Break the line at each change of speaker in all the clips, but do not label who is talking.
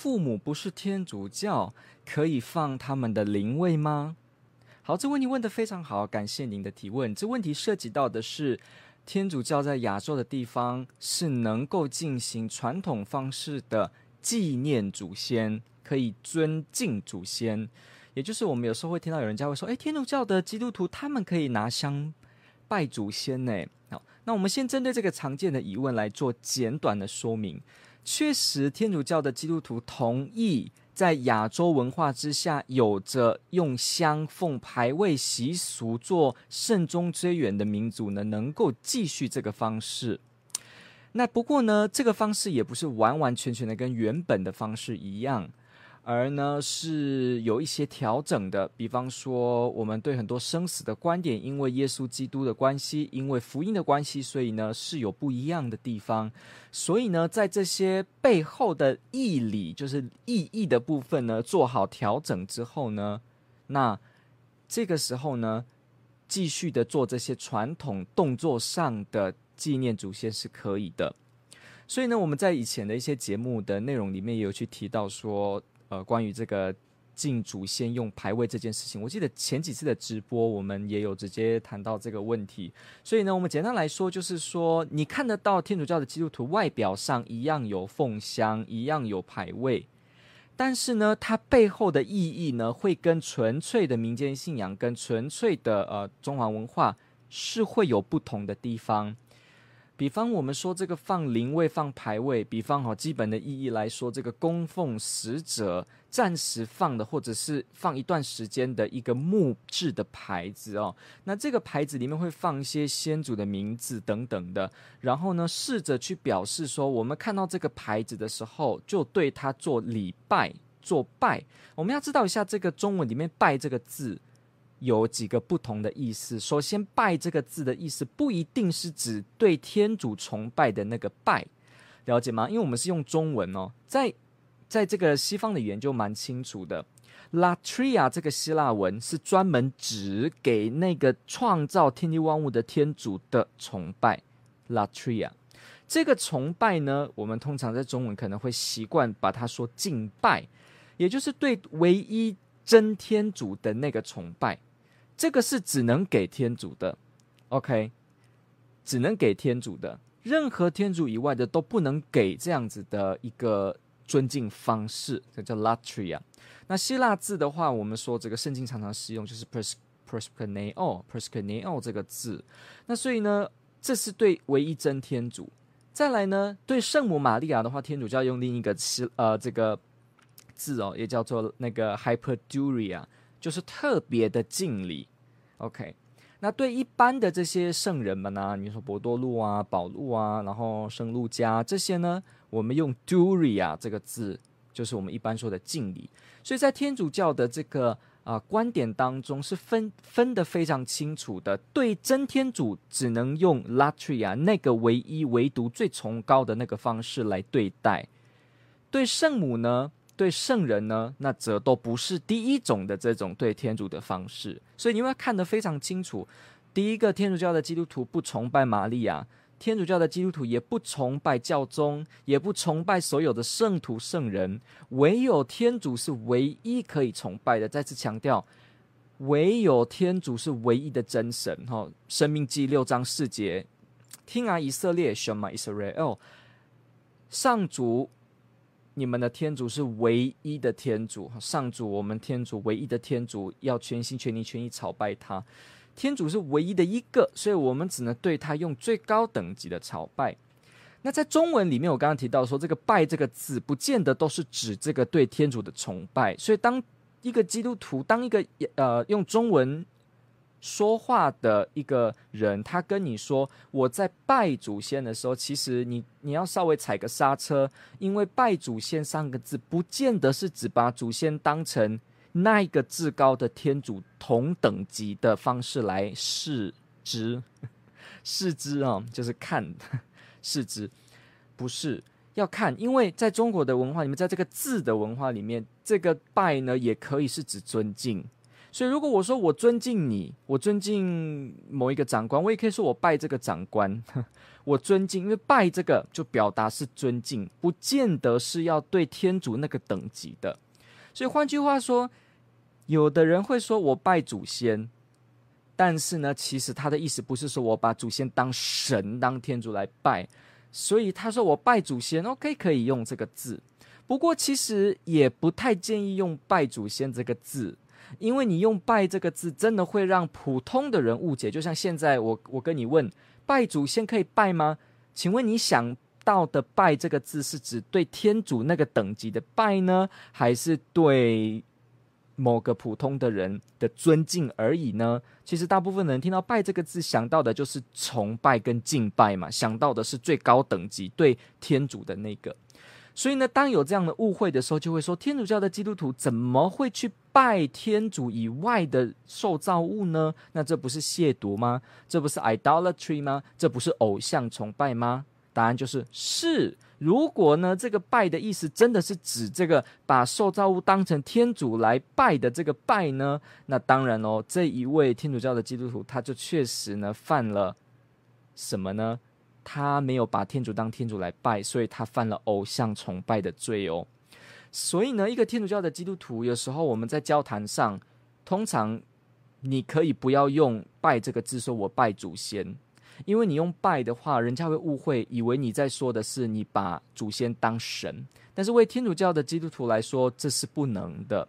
父母不是天主教，可以放他们的灵位吗？好，这问题问得非常好，感谢您的提问。这问题涉及到的是天主教在亚洲的地方是能够进行传统方式的纪念祖先，可以尊敬祖先。也就是我们有时候会听到有人家会说：“诶，天主教的基督徒他们可以拿香拜祖先呢？”好，那我们先针对这个常见的疑问来做简短的说明。确实，天主教的基督徒同意在亚洲文化之下，有着用香奉牌位习俗做慎终追远的民族呢，能够继续这个方式。那不过呢，这个方式也不是完完全全的跟原本的方式一样。而呢是有一些调整的，比方说我们对很多生死的观点，因为耶稣基督的关系，因为福音的关系，所以呢是有不一样的地方。所以呢，在这些背后的义理，就是意义的部分呢，做好调整之后呢，那这个时候呢，继续的做这些传统动作上的纪念祖先是可以的。所以呢，我们在以前的一些节目的内容里面也有去提到说。呃，关于这个敬祖先用牌位这件事情，我记得前几次的直播我们也有直接谈到这个问题。所以呢，我们简单来说，就是说你看得到天主教的基督徒外表上一样有奉香，一样有牌位，但是呢，它背后的意义呢，会跟纯粹的民间信仰跟纯粹的呃中华文化是会有不同的地方。比方我们说这个放灵位、放牌位，比方哈基本的意义来说，这个供奉死者暂时放的，或者是放一段时间的一个木质的牌子哦。那这个牌子里面会放一些先祖的名字等等的，然后呢，试着去表示说，我们看到这个牌子的时候，就对他做礼拜、做拜。我们要知道一下这个中文里面“拜”这个字。有几个不同的意思。首先，“拜”这个字的意思不一定是指对天主崇拜的那个“拜”，了解吗？因为我们是用中文哦，在在这个西方的语言就蛮清楚的。“latria” 这个希腊文是专门指给那个创造天地万物的天主的崇拜。“latria” 这个崇拜呢，我们通常在中文可能会习惯把它说敬拜，也就是对唯一真天主的那个崇拜。这个是只能给天主的，OK，只能给天主的，任何天主以外的都不能给这样子的一个尊敬方式，这叫 latria。那希腊字的话，我们说这个圣经常常使用就是 proskuneo，proskuneo 这个字。那所以呢，这是对唯一真天主。再来呢，对圣母玛利亚的话，天主教用另一个词，呃，这个字哦，也叫做那个 hyperduria。就是特别的敬礼，OK。那对一般的这些圣人们呢、啊，你说伯多禄啊、保禄啊，然后圣路加这些呢，我们用 duria 这个字，就是我们一般说的敬礼。所以在天主教的这个啊、观点当中，是分分得非常清楚的。对真天主，只能用 latria 那个唯一、唯独、最崇高的那个方式来对待。对圣母呢？对圣人呢，那则都不是第一种的这种对天主的方式，所以你们要看得非常清楚。第一个，天主教的基督徒不崇拜玛利亚，天主教的基督徒也不崇拜教宗，也不崇拜所有的圣徒圣人，唯有天主是唯一可以崇拜的。再次强调，唯有天主是唯一的真神。哈，生命记六章四节，听啊，以色列，Shema Israel，上主。你们的天主是唯一的天主，上主，我们天主唯一的天主，要全心全意全意朝拜他。天主是唯一的一个，所以我们只能对他用最高等级的朝拜。那在中文里面，我刚刚提到说，这个“拜”这个字，不见得都是指这个对天主的崇拜。所以，当一个基督徒，当一个呃用中文说话的一个人，他跟你说，我在拜祖先的时候，其实你你要稍微踩个刹车，因为拜祖先三个字，不见得是只把祖先当成那一个至高的天主同等级的方式来视之，视之啊，就是看视之，不是要看，因为在中国的文化里面，在这个字的文化里面，这个拜呢，也可以是指尊敬。所以，如果我说我尊敬你，我尊敬某一个长官，我也可以说我拜这个长官。我尊敬，因为拜这个就表达是尊敬，不见得是要对天主那个等级的。所以换句话说，有的人会说我拜祖先，但是呢，其实他的意思不是说我把祖先当神、当天主来拜。所以他说我拜祖先，OK，可以用这个字。不过其实也不太建议用拜祖先这个字。因为你用“拜”这个字，真的会让普通的人误解。就像现在我我跟你问，拜祖先可以拜吗？请问你想到的“拜”这个字是指对天主那个等级的拜呢，还是对某个普通的人的尊敬而已呢？其实大部分人听到“拜”这个字，想到的就是崇拜跟敬拜嘛，想到的是最高等级对天主的那个。所以呢，当有这样的误会的时候，就会说天主教的基督徒怎么会去拜天主以外的受造物呢？那这不是亵渎吗？这不是 idolatry 吗？这不是偶像崇拜吗？答案就是是。如果呢，这个拜的意思真的是指这个把受造物当成天主来拜的这个拜呢？那当然哦，这一位天主教的基督徒他就确实呢犯了什么呢？他没有把天主当天主来拜，所以他犯了偶像崇拜的罪哦。所以呢，一个天主教的基督徒，有时候我们在交谈上，通常你可以不要用“拜”这个字，说我拜祖先，因为你用“拜”的话，人家会误会，以为你在说的是你把祖先当神。但是为天主教的基督徒来说，这是不能的。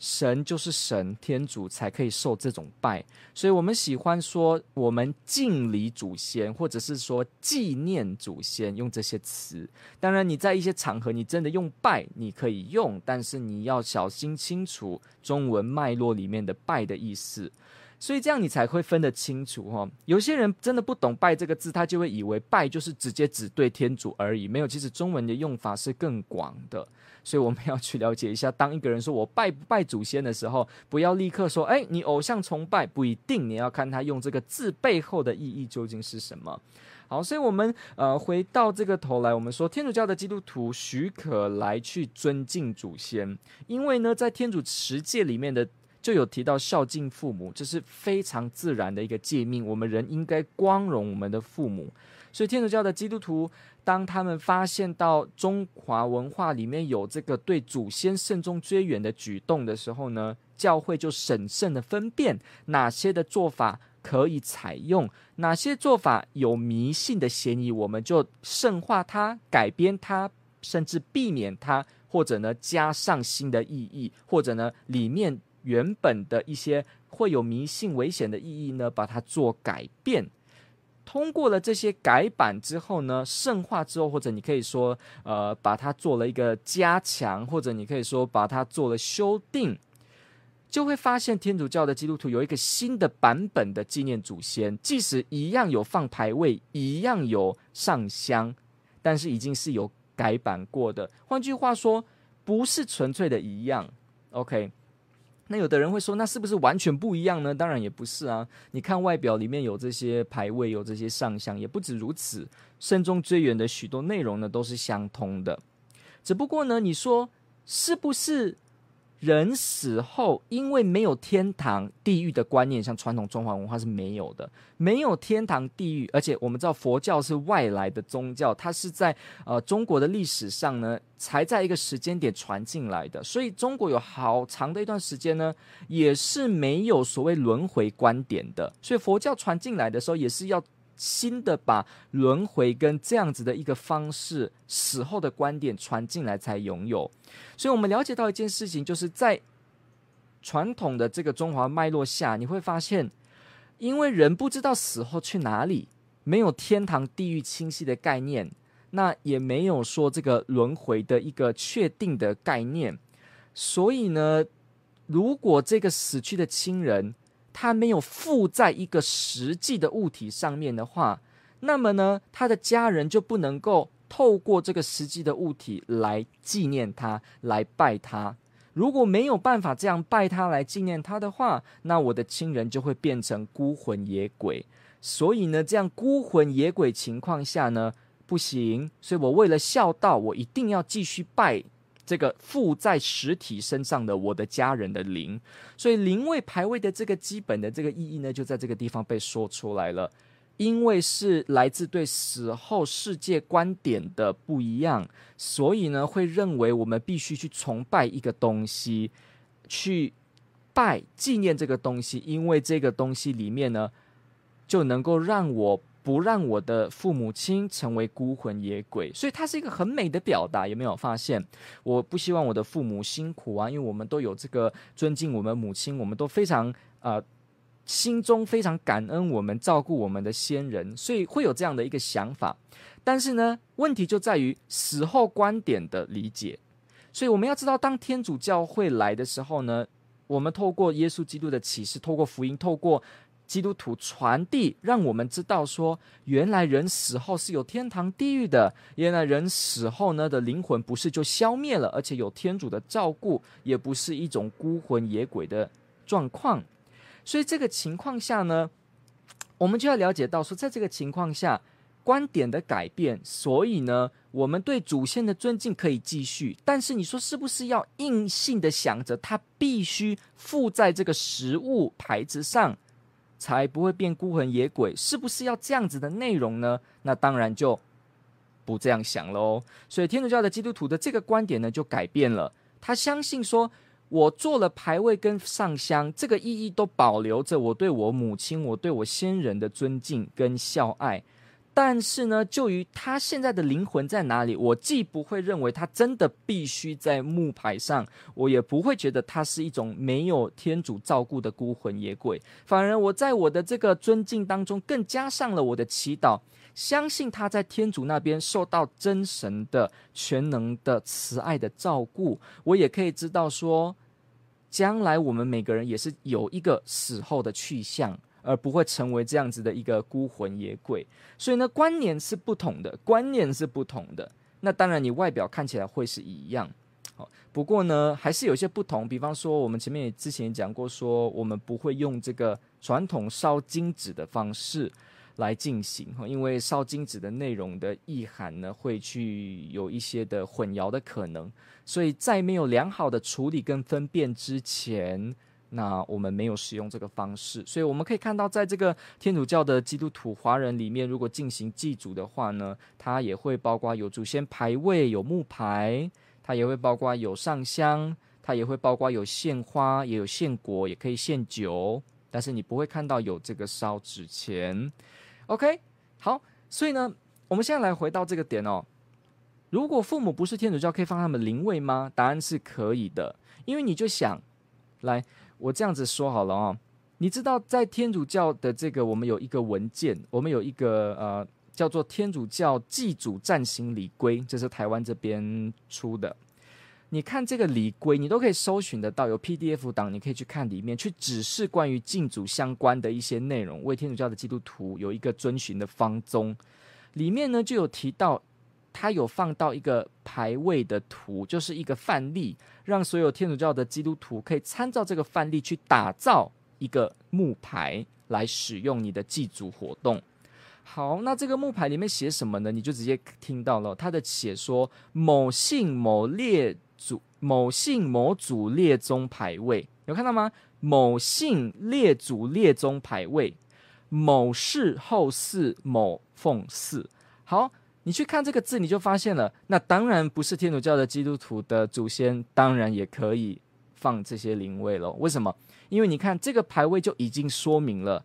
神就是神，天主才可以受这种拜，所以我们喜欢说我们敬礼祖先，或者是说纪念祖先，用这些词。当然，你在一些场合，你真的用拜，你可以用，但是你要小心清楚中文脉络里面的拜的意思，所以这样你才会分得清楚哈。有些人真的不懂拜这个字，他就会以为拜就是直接只对天主而已，没有，其实中文的用法是更广的。所以我们要去了解一下，当一个人说我拜不拜祖先的时候，不要立刻说，哎，你偶像崇拜不一定，你要看他用这个字背后的意义究竟是什么。好，所以我们呃回到这个头来，我们说天主教的基督徒许可来去尊敬祖先，因为呢，在天主持戒里面的就有提到孝敬父母，这是非常自然的一个诫命，我们人应该光荣我们的父母。所以天主教的基督徒，当他们发现到中华文化里面有这个对祖先慎重追远的举动的时候呢，教会就审慎的分辨哪些的做法可以采用，哪些做法有迷信的嫌疑，我们就圣化它、改编它，甚至避免它，或者呢加上新的意义，或者呢里面原本的一些会有迷信危险的意义呢，把它做改变。通过了这些改版之后呢，圣化之后，或者你可以说，呃，把它做了一个加强，或者你可以说把它做了修订，就会发现天主教的基督徒有一个新的版本的纪念祖先，即使一样有放牌位，一样有上香，但是已经是有改版过的。换句话说，不是纯粹的一样。OK。那有的人会说，那是不是完全不一样呢？当然也不是啊。你看外表里面有这些排位，有这些上香，也不止如此。慎终追远的许多内容呢，都是相通的。只不过呢，你说是不是？人死后，因为没有天堂、地狱的观念，像传统中华文化是没有的，没有天堂、地狱，而且我们知道佛教是外来的宗教，它是在呃中国的历史上呢，才在一个时间点传进来的，所以中国有好长的一段时间呢，也是没有所谓轮回观点的，所以佛教传进来的时候，也是要。新的把轮回跟这样子的一个方式，死后的观点传进来才拥有，所以我们了解到一件事情，就是在传统的这个中华脉络下，你会发现，因为人不知道死后去哪里，没有天堂地狱清晰的概念，那也没有说这个轮回的一个确定的概念，所以呢，如果这个死去的亲人，他没有附在一个实际的物体上面的话，那么呢，他的家人就不能够透过这个实际的物体来纪念他，来拜他。如果没有办法这样拜他来纪念他的话，那我的亲人就会变成孤魂野鬼。所以呢，这样孤魂野鬼情况下呢，不行。所以我为了孝道，我一定要继续拜这个附在实体身上的我的家人的灵。所以灵位排位的这个基本的这个意义呢，就在这个地方被说出来了。因为是来自对死后世界观点的不一样，所以呢，会认为我们必须去崇拜一个东西，去拜纪念这个东西，因为这个东西里面呢，就能够让我不让我的父母亲成为孤魂野鬼，所以它是一个很美的表达。有没有发现？我不希望我的父母辛苦啊，因为我们都有这个尊敬我们母亲，我们都非常呃。心中非常感恩我们照顾我们的先人，所以会有这样的一个想法。但是呢，问题就在于死后观点的理解。所以我们要知道，当天主教会来的时候呢，我们透过耶稣基督的启示，透过福音，透过基督徒传递，让我们知道说，原来人死后是有天堂地狱的。原来人死后呢的灵魂不是就消灭了，而且有天主的照顾，也不是一种孤魂野鬼的状况。所以这个情况下呢，我们就要了解到说，在这个情况下，观点的改变，所以呢，我们对祖先的尊敬可以继续，但是你说是不是要硬性的想着他必须附在这个食物牌子上，才不会变孤魂野鬼？是不是要这样子的内容呢？那当然就不这样想喽。所以天主教的基督徒的这个观点呢，就改变了，他相信说。我做了牌位跟上香，这个意义都保留着我对我母亲、我对我先人的尊敬跟孝爱。但是呢，就于他现在的灵魂在哪里，我既不会认为他真的必须在木牌上，我也不会觉得他是一种没有天主照顾的孤魂野鬼。反而我在我的这个尊敬当中，更加上了我的祈祷，相信他在天主那边受到真神的全能的慈爱的照顾。我也可以知道说。将来我们每个人也是有一个死后的去向，而不会成为这样子的一个孤魂野鬼。所以呢，观念是不同的，观念是不同的。那当然，你外表看起来会是一样，好，不过呢，还是有些不同。比方说，我们前面也之前也讲过，说我们不会用这个传统烧金纸的方式。来进行，因为烧金纸的内容的意涵呢，会去有一些的混淆的可能，所以在没有良好的处理跟分辨之前，那我们没有使用这个方式。所以我们可以看到，在这个天主教的基督徒华人里面，如果进行祭祖的话呢，它也会包括有祖先牌位、有木牌，它也会包括有上香，它也会包括有献花，也有献果，也可以献酒，但是你不会看到有这个烧纸钱。OK，好，所以呢，我们现在来回到这个点哦。如果父母不是天主教，可以放他们灵位吗？答案是可以的，因为你就想，来，我这样子说好了哦。你知道，在天主教的这个，我们有一个文件，我们有一个呃，叫做《天主教祭祖暂行礼规》，这是台湾这边出的。你看这个礼规，你都可以搜寻得到，有 PDF 档，你可以去看里面，去指示关于敬祖相关的一些内容，为天主教的基督徒有一个遵循的方宗。里面呢就有提到，他有放到一个牌位的图，就是一个范例，让所有天主教的基督徒可以参照这个范例去打造一个木牌来使用你的祭祖活动。好，那这个木牌里面写什么呢？你就直接听到了，他的写说某姓某列。祖某姓某祖列宗牌位有看到吗？某姓列祖列宗牌位，某氏后嗣某奉祀。好，你去看这个字，你就发现了，那当然不是天主教的基督徒的祖先，当然也可以放这些灵位了。为什么？因为你看这个牌位就已经说明了。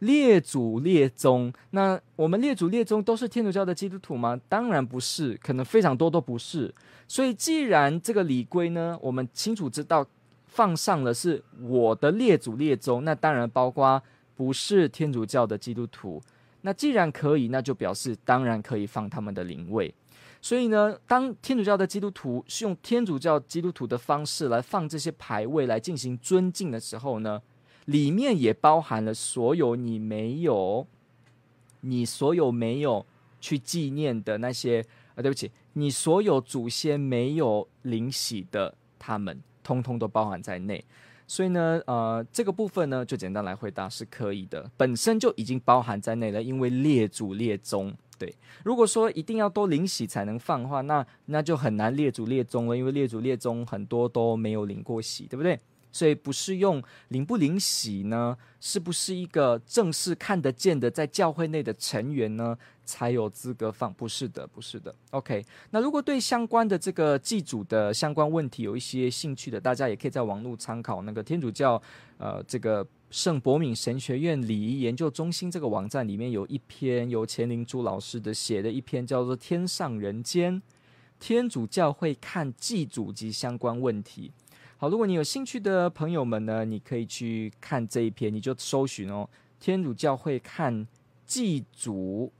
列祖列宗，那我们列祖列宗都是天主教的基督徒吗？当然不是，可能非常多都不是。所以，既然这个礼规呢，我们清楚知道放上了是我的列祖列宗，那当然包括不是天主教的基督徒。那既然可以，那就表示当然可以放他们的灵位。所以呢，当天主教的基督徒是用天主教基督徒的方式来放这些牌位来进行尊敬的时候呢，里面也包含了所有你没有，你所有没有去纪念的那些啊，对不起，你所有祖先没有领洗的，他们通通都包含在内。所以呢，呃，这个部分呢，就简单来回答是可以的，本身就已经包含在内了，因为列祖列宗。对，如果说一定要都领洗才能放的话，那那就很难列祖列宗了，因为列祖列宗很多都没有领过洗，对不对？所以不是用灵不灵洗呢？是不是一个正式看得见的在教会内的成员呢，才有资格放？不是的，不是的。OK，那如果对相关的这个祭祖的相关问题有一些兴趣的，大家也可以在网络参考那个天主教呃这个圣博敏神学院礼仪研究中心这个网站里面有一篇由钱灵珠老师的写的一篇叫做《天上人间：天主教会看祭祖及相关问题》。好，如果你有兴趣的朋友们呢，你可以去看这一篇，你就搜寻哦，天主教会看祭祖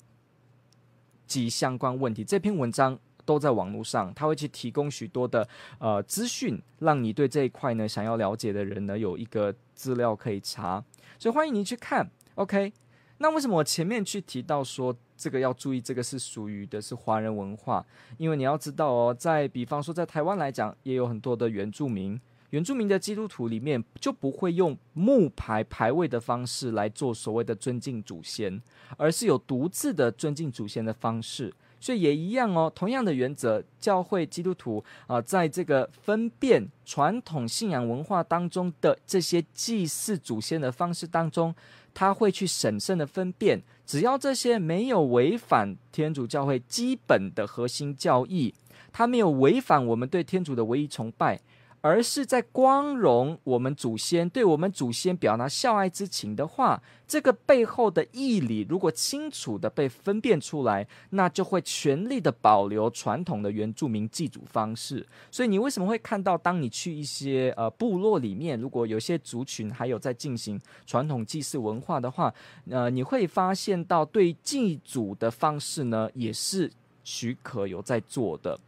及相关问题。这篇文章都在网络上，他会去提供许多的呃资讯，让你对这一块呢想要了解的人呢有一个资料可以查。所以欢迎您去看。OK，那为什么我前面去提到说这个要注意，这个是属于的是华人文化？因为你要知道哦，在比方说在台湾来讲，也有很多的原住民。原住民的基督徒里面就不会用木牌牌位的方式来做所谓的尊敬祖先，而是有独自的尊敬祖先的方式。所以也一样哦，同样的原则，教会基督徒啊、在这个分辨传统信仰文化当中的这些祭祀祖先的方式当中，他会去审慎的分辨，只要这些没有违反天主教会基本的核心教义，他没有违反我们对天主的唯一崇拜。而是在光荣我们祖先，对我们祖先表达孝爱之情的话，这个背后的义理如果清楚的被分辨出来，那就会全力的保留传统的原住民祭祖方式。所以你为什么会看到，当你去一些呃部落里面，如果有些族群还有在进行传统祭祀文化的话，呃，你会发现到对祭祖的方式呢，也是许可有在做的。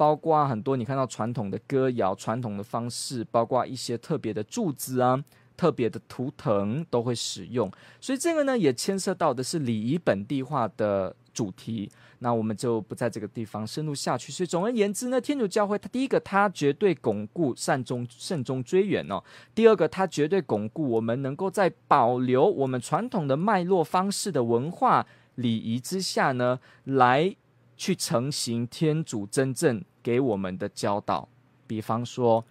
包括很多你看到传统的歌谣、传统的方式，包括一些特别的柱子啊、特别的图腾都会使用，所以这个呢也牵涉到的是礼仪本地化的主题。那我们就不在这个地方深入下去。所以总而言之呢，天主教会它第一个它绝对巩固善终慎终追远哦；第二个它绝对巩固我们能够在保留我们传统的脉络方式的文化礼仪之下呢，来去承行天主真正。给我们的教导，比方说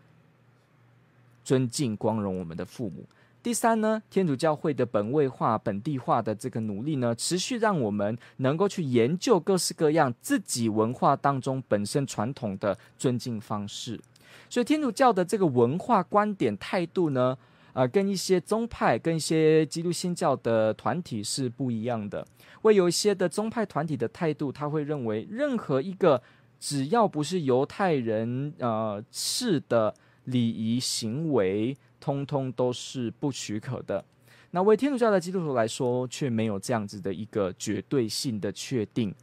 尊敬、光荣我们的父母。第三呢，天主教会的本位化、本地化的这个努力呢，持续让我们能够去研究各式各样自己文化当中本身传统的尊敬方式。所以，天主教的这个文化观点态度呢，呃，跟一些宗派、跟一些基督新教的团体是不一样的。为有一些的宗派团体的态度，他会认为任何一个。只要不是犹太人呃式的礼仪行为，通通都是不许可的。那为天主教的基督徒来说，却没有这样子的一个绝对性的确定，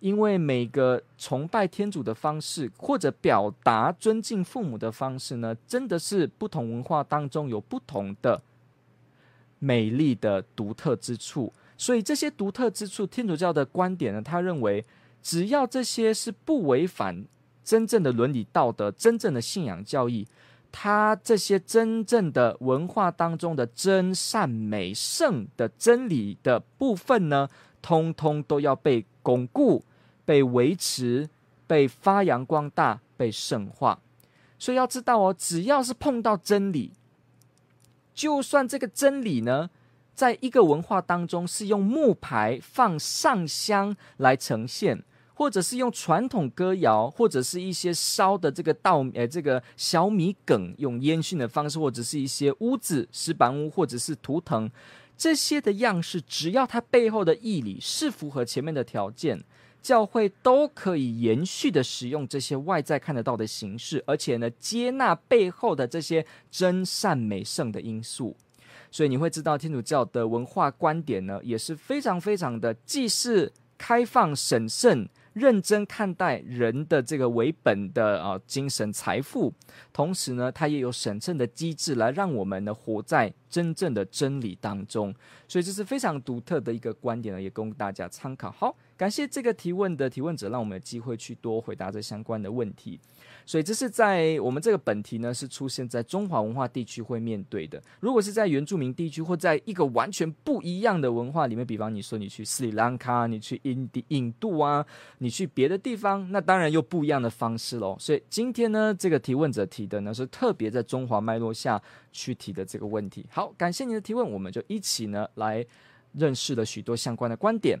因为每个崇拜天主的方式，或者表达尊敬父母的方式呢，真的是不同文化当中有不同的美丽的独特之处。所以这些独特之处，天主教的观点呢，他认为。只要这些是不违反真正的伦理道德、真正的信仰教义，他这些真正的文化当中的真善美圣的真理的部分呢，通通都要被巩固、被维持、被发扬光大、被圣化。所以要知道哦，只要是碰到真理，就算这个真理呢，在一个文化当中是用木牌放上香来呈现。或者是用传统歌谣，或者是一些烧的这个稻，呃，这个小米梗，用烟熏的方式，或者是一些屋子、石板屋，或者是图腾，这些的样式，只要它背后的义理是符合前面的条件，教会都可以延续的使用这些外在看得到的形式，而且呢，接纳背后的这些真善美圣的因素。所以你会知道，天主教的文化观点呢，也是非常非常的，既是开放审慎。认真看待人的这个为本的啊精神财富，同时呢，它也有审慎的机制来让我们呢活在真正的真理当中。所以这是非常独特的一个观点呢，也供大家参考。好，感谢这个提问的提问者，让我们有机会去多回答这相关的问题。所以这是在我们这个本题呢，是出现在中华文化地区会面对的。如果是在原住民地区或在一个完全不一样的文化里面，比方你说你去斯里兰卡，你去印地印度啊，你去别的地方，那当然又不一样的方式喽。所以今天呢，这个提问者提的呢是特别在中华脉络下去提的这个问题。好，感谢你的提问，我们就一起呢来认识了许多相关的观点。